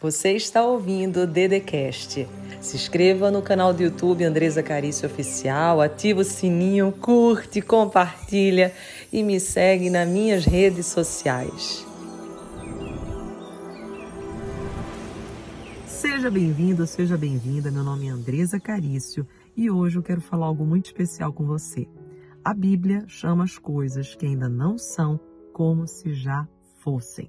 Você está ouvindo o Dedecast. Se inscreva no canal do YouTube Andresa Carício Oficial, ativa o sininho, curte, compartilha e me segue nas minhas redes sociais. Seja bem-vindo, seja bem-vinda. Meu nome é Andresa Carício e hoje eu quero falar algo muito especial com você. A Bíblia chama as coisas que ainda não são como se já fossem.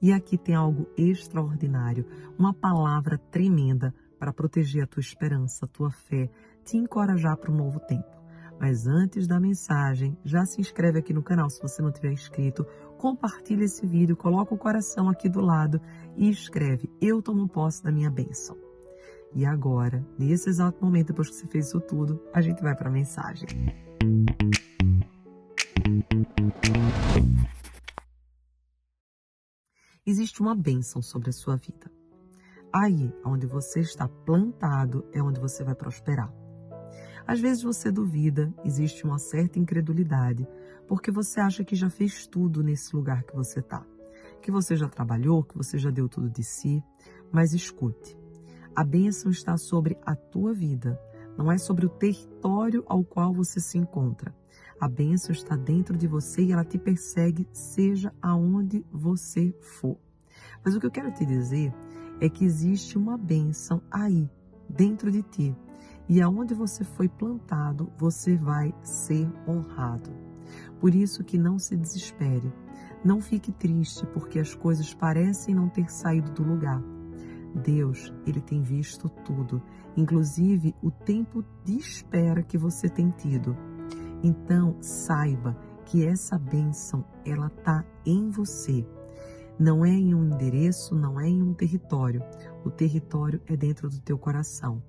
E aqui tem algo extraordinário, uma palavra tremenda para proteger a tua esperança, a tua fé, te encorajar para um novo tempo. Mas antes da mensagem, já se inscreve aqui no canal se você não tiver inscrito, compartilha esse vídeo, coloca o coração aqui do lado e escreve: Eu tomo posse da minha bênção. E agora, nesse exato momento, depois que você fez isso tudo, a gente vai para a mensagem. Existe uma bênção sobre a sua vida. Aí, onde você está plantado, é onde você vai prosperar. Às vezes você duvida, existe uma certa incredulidade, porque você acha que já fez tudo nesse lugar que você está. Que você já trabalhou, que você já deu tudo de si. Mas escute, a bênção está sobre a tua vida, não é sobre o território ao qual você se encontra. A bênção está dentro de você e ela te persegue, seja aonde você for. Mas o que eu quero te dizer é que existe uma bênção aí, dentro de ti. E aonde você foi plantado, você vai ser honrado. Por isso que não se desespere. Não fique triste porque as coisas parecem não ter saído do lugar. Deus, ele tem visto tudo, inclusive o tempo de espera que você tem tido. Então, saiba que essa bênção, ela tá em você. Não é em um endereço, não é em um território. O território é dentro do teu coração.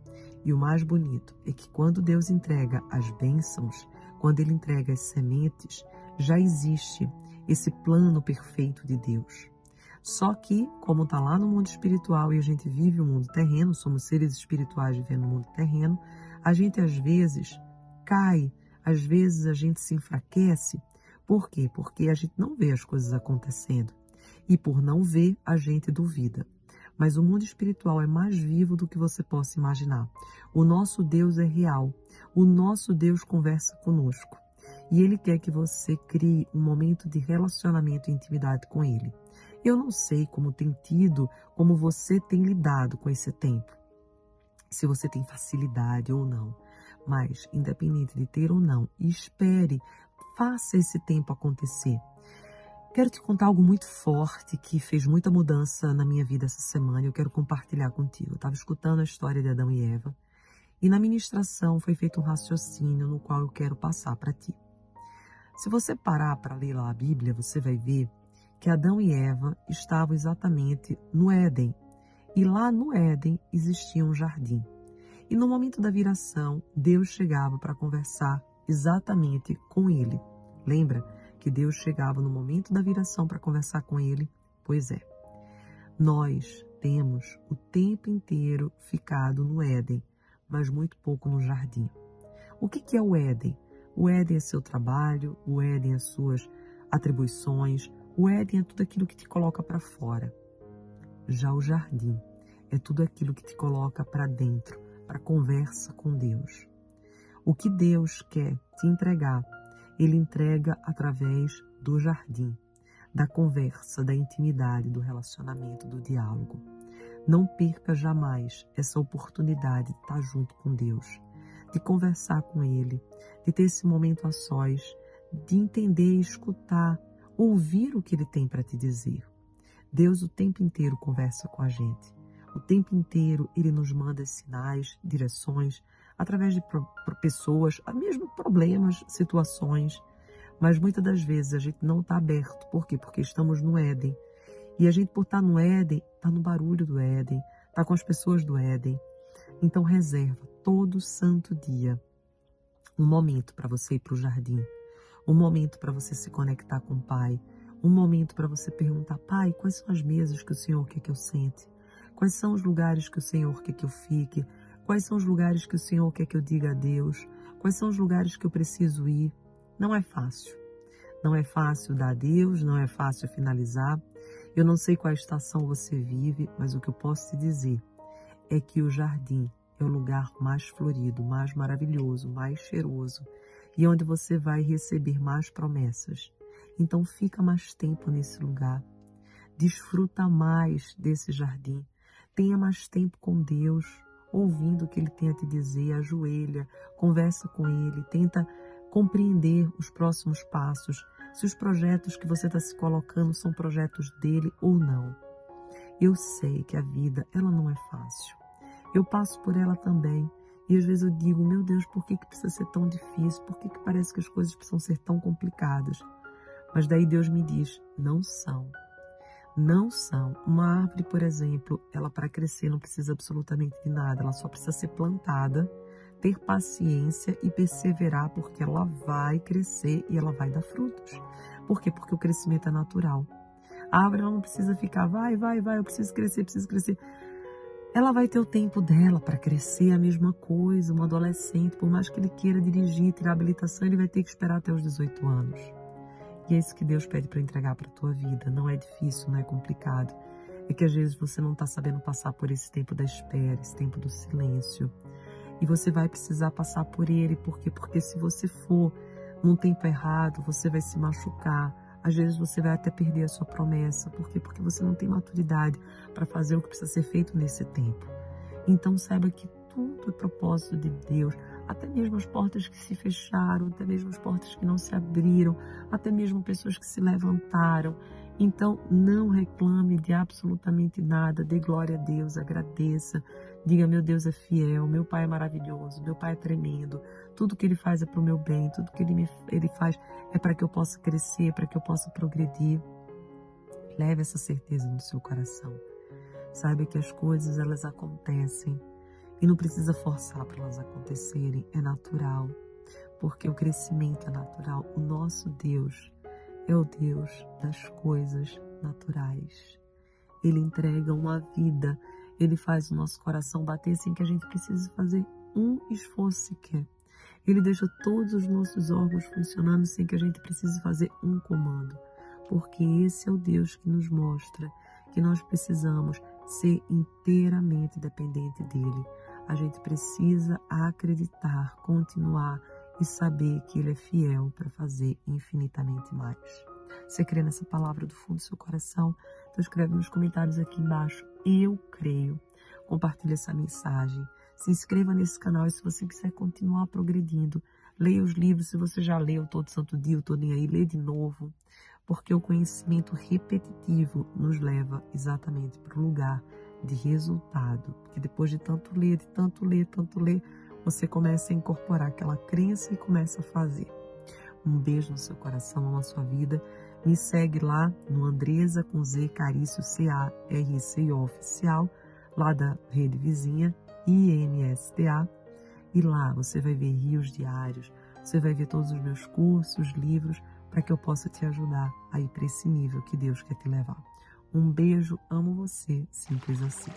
E o mais bonito é que quando Deus entrega as bênçãos, quando Ele entrega as sementes, já existe esse plano perfeito de Deus. Só que, como está lá no mundo espiritual e a gente vive o mundo terreno, somos seres espirituais vivendo no mundo terreno, a gente às vezes cai às vezes a gente se enfraquece. Por quê? Porque a gente não vê as coisas acontecendo. E por não ver, a gente duvida. Mas o mundo espiritual é mais vivo do que você possa imaginar. O nosso Deus é real. O nosso Deus conversa conosco. E Ele quer que você crie um momento de relacionamento e intimidade com Ele. Eu não sei como tem tido, como você tem lidado com esse tempo. Se você tem facilidade ou não. Mas, independente de ter ou não, espere, faça esse tempo acontecer. Quero te contar algo muito forte que fez muita mudança na minha vida essa semana eu quero compartilhar contigo. Eu estava escutando a história de Adão e Eva e na ministração foi feito um raciocínio no qual eu quero passar para ti. Se você parar para ler lá a Bíblia, você vai ver que Adão e Eva estavam exatamente no Éden. E lá no Éden existia um jardim. E no momento da viração, Deus chegava para conversar exatamente com ele. Lembra que Deus chegava no momento da viração para conversar com ele? Pois é. Nós temos o tempo inteiro ficado no Éden, mas muito pouco no jardim. O que, é o Éden? O Éden é seu trabalho, o Éden é suas atribuições, o Éden é tudo aquilo que te coloca para fora. Já o jardim é tudo aquilo que te coloca para dentro, para conversa com Deus. O que Deus quer te entregar, Ele entrega através do jardim, da conversa, da intimidade, do relacionamento, do diálogo. Não perca jamais essa oportunidade de estar junto com Deus, de conversar com Ele, de ter esse momento a sós, de entender, escutar, ouvir o que Ele tem para te dizer. Deus o tempo inteiro conversa com a gente. O tempo inteiro ele nos manda sinais, direções, através de pessoas, mesmo problemas, situações. Mas muitas das vezes a gente não está aberto. Por quê? Porque estamos no Éden. E a gente, por estar tá no Éden, está no barulho do Éden, está com as pessoas do Éden. Então reserva todo santo dia um momento para você ir para o jardim, um momento para você se conectar com o Pai, um momento para você perguntar, Pai, quais são as mesas que o Senhor quer que eu sente? Quais são os lugares que o Senhor quer que eu fique? Quais são os lugares que o Senhor quer que eu diga a Deus? Quais são os lugares que eu preciso ir? Não é fácil. Não é fácil dar a Deus, não é fácil finalizar. Eu não sei qual estação você vive, mas o que eu posso te dizer é que o jardim é o lugar mais florido, mais maravilhoso, mais cheiroso e onde você vai receber mais promessas. Então fica mais tempo nesse lugar. Desfruta mais desse jardim. Tenha mais tempo com Deus, ouvindo o que Ele tem a te dizer, ajoelha, conversa com Ele, tenta compreender os próximos passos, se os projetos que você está se colocando são projetos dele ou não. Eu sei que a vida, ela não é fácil. Eu passo por ela também. E às vezes eu digo, meu Deus, por que, que precisa ser tão difícil? Por que, que parece que as coisas precisam ser tão complicadas? Mas daí Deus me diz, não são. Não são. Uma árvore, por exemplo, ela para crescer não precisa absolutamente de nada, ela só precisa ser plantada, ter paciência e perseverar, porque ela vai crescer e ela vai dar frutos. Por quê? Porque o crescimento é natural. A árvore não precisa ficar, vai, vai, vai, eu preciso crescer, preciso crescer. Ela vai ter o tempo dela para crescer, a mesma coisa, um adolescente, por mais que ele queira dirigir, tirar habilitação, ele vai ter que esperar até os 18 anos. E é isso que Deus pede para entregar para a tua vida. Não é difícil, não é complicado. É que às vezes você não está sabendo passar por esse tempo da espera, esse tempo do silêncio. E você vai precisar passar por ele, por quê? Porque se você for num tempo errado, você vai se machucar, às vezes você vai até perder a sua promessa. Por quê? Porque você não tem maturidade para fazer o que precisa ser feito nesse tempo. Então saiba que tudo é propósito de Deus. Até mesmo as portas que se fecharam, até mesmo as portas que não se abriram, até mesmo pessoas que se levantaram. Então não reclame de absolutamente nada, dê glória a Deus, agradeça. Diga, meu Deus é fiel, meu Pai é maravilhoso, meu Pai é tremendo, tudo que Ele faz é para o meu bem, tudo que Ele, me, ele faz é para que eu possa crescer, para que eu possa progredir. Leve essa certeza no seu coração. Saiba que as coisas elas acontecem e não precisa forçar para elas acontecerem, é natural, porque o crescimento é natural. O nosso Deus é o Deus das coisas naturais. Ele entrega uma vida ele faz o nosso coração bater sem que a gente precise fazer um esforço sequer. Ele deixa todos os nossos órgãos funcionando sem que a gente precise fazer um comando. Porque esse é o Deus que nos mostra que nós precisamos ser inteiramente dependente dele. A gente precisa acreditar, continuar e saber que ele é fiel para fazer infinitamente mais. Você crê nessa palavra do fundo do seu coração? Então escreve nos comentários aqui embaixo. Eu creio. Compartilhe essa mensagem. Se inscreva nesse canal e se você quiser continuar progredindo, leia os livros. Se você já leu todo santo dia, eu estou nem aí, lê de novo. Porque o conhecimento repetitivo nos leva exatamente para o lugar de resultado. Porque depois de tanto ler, de tanto ler, tanto ler, você começa a incorporar aquela crença e começa a fazer. Um beijo no seu coração, na sua vida. Me segue lá no Andresa com Z Carício C-A-R-C-O oficial, lá da rede vizinha IMSTA. E lá você vai ver rios diários, você vai ver todos os meus cursos, livros, para que eu possa te ajudar a ir para esse nível que Deus quer te levar. Um beijo, amo você, simples assim.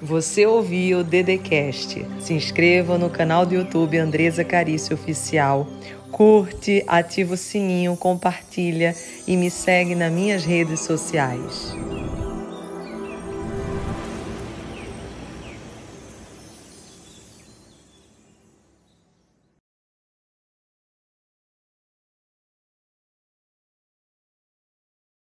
Você ouviu o Dedecast. Se inscreva no canal do YouTube Andresa Carício Oficial. Curte, ativa o sininho, compartilha e me segue nas minhas redes sociais.